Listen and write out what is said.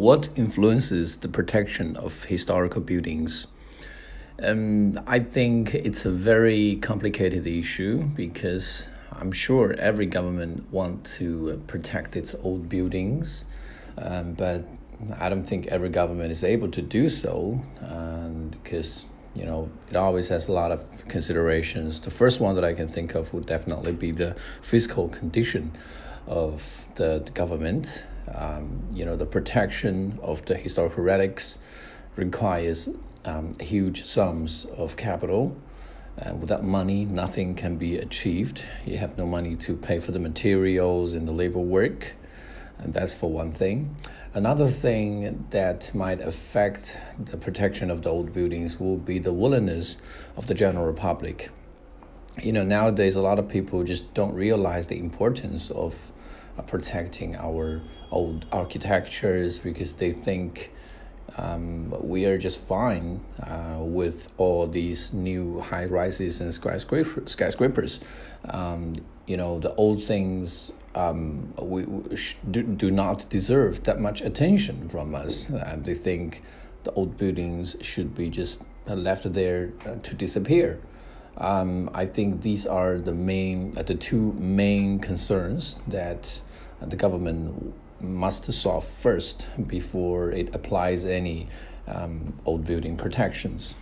what influences the protection of historical buildings? Um, I think it's a very complicated issue because I'm sure every government wants to protect its old buildings, um, but I don't think every government is able to do so because you know it always has a lot of considerations. The first one that I can think of would definitely be the fiscal condition of the government um, you know, the protection of the historical relics requires um, huge sums of capital. And without money, nothing can be achieved. You have no money to pay for the materials and the labor work. And that's for one thing. Another thing that might affect the protection of the old buildings will be the willingness of the general public. You know, nowadays a lot of people just don't realize the importance of protecting our old architectures because they think um, we are just fine uh, with all these new high rises and skyscraper, skyscrapers. Um, you know, the old things um, we, we do, do not deserve that much attention from us. Uh, they think the old buildings should be just left there uh, to disappear. Um, I think these are the main, uh, the two main concerns that the government must solve first before it applies any um, old building protections.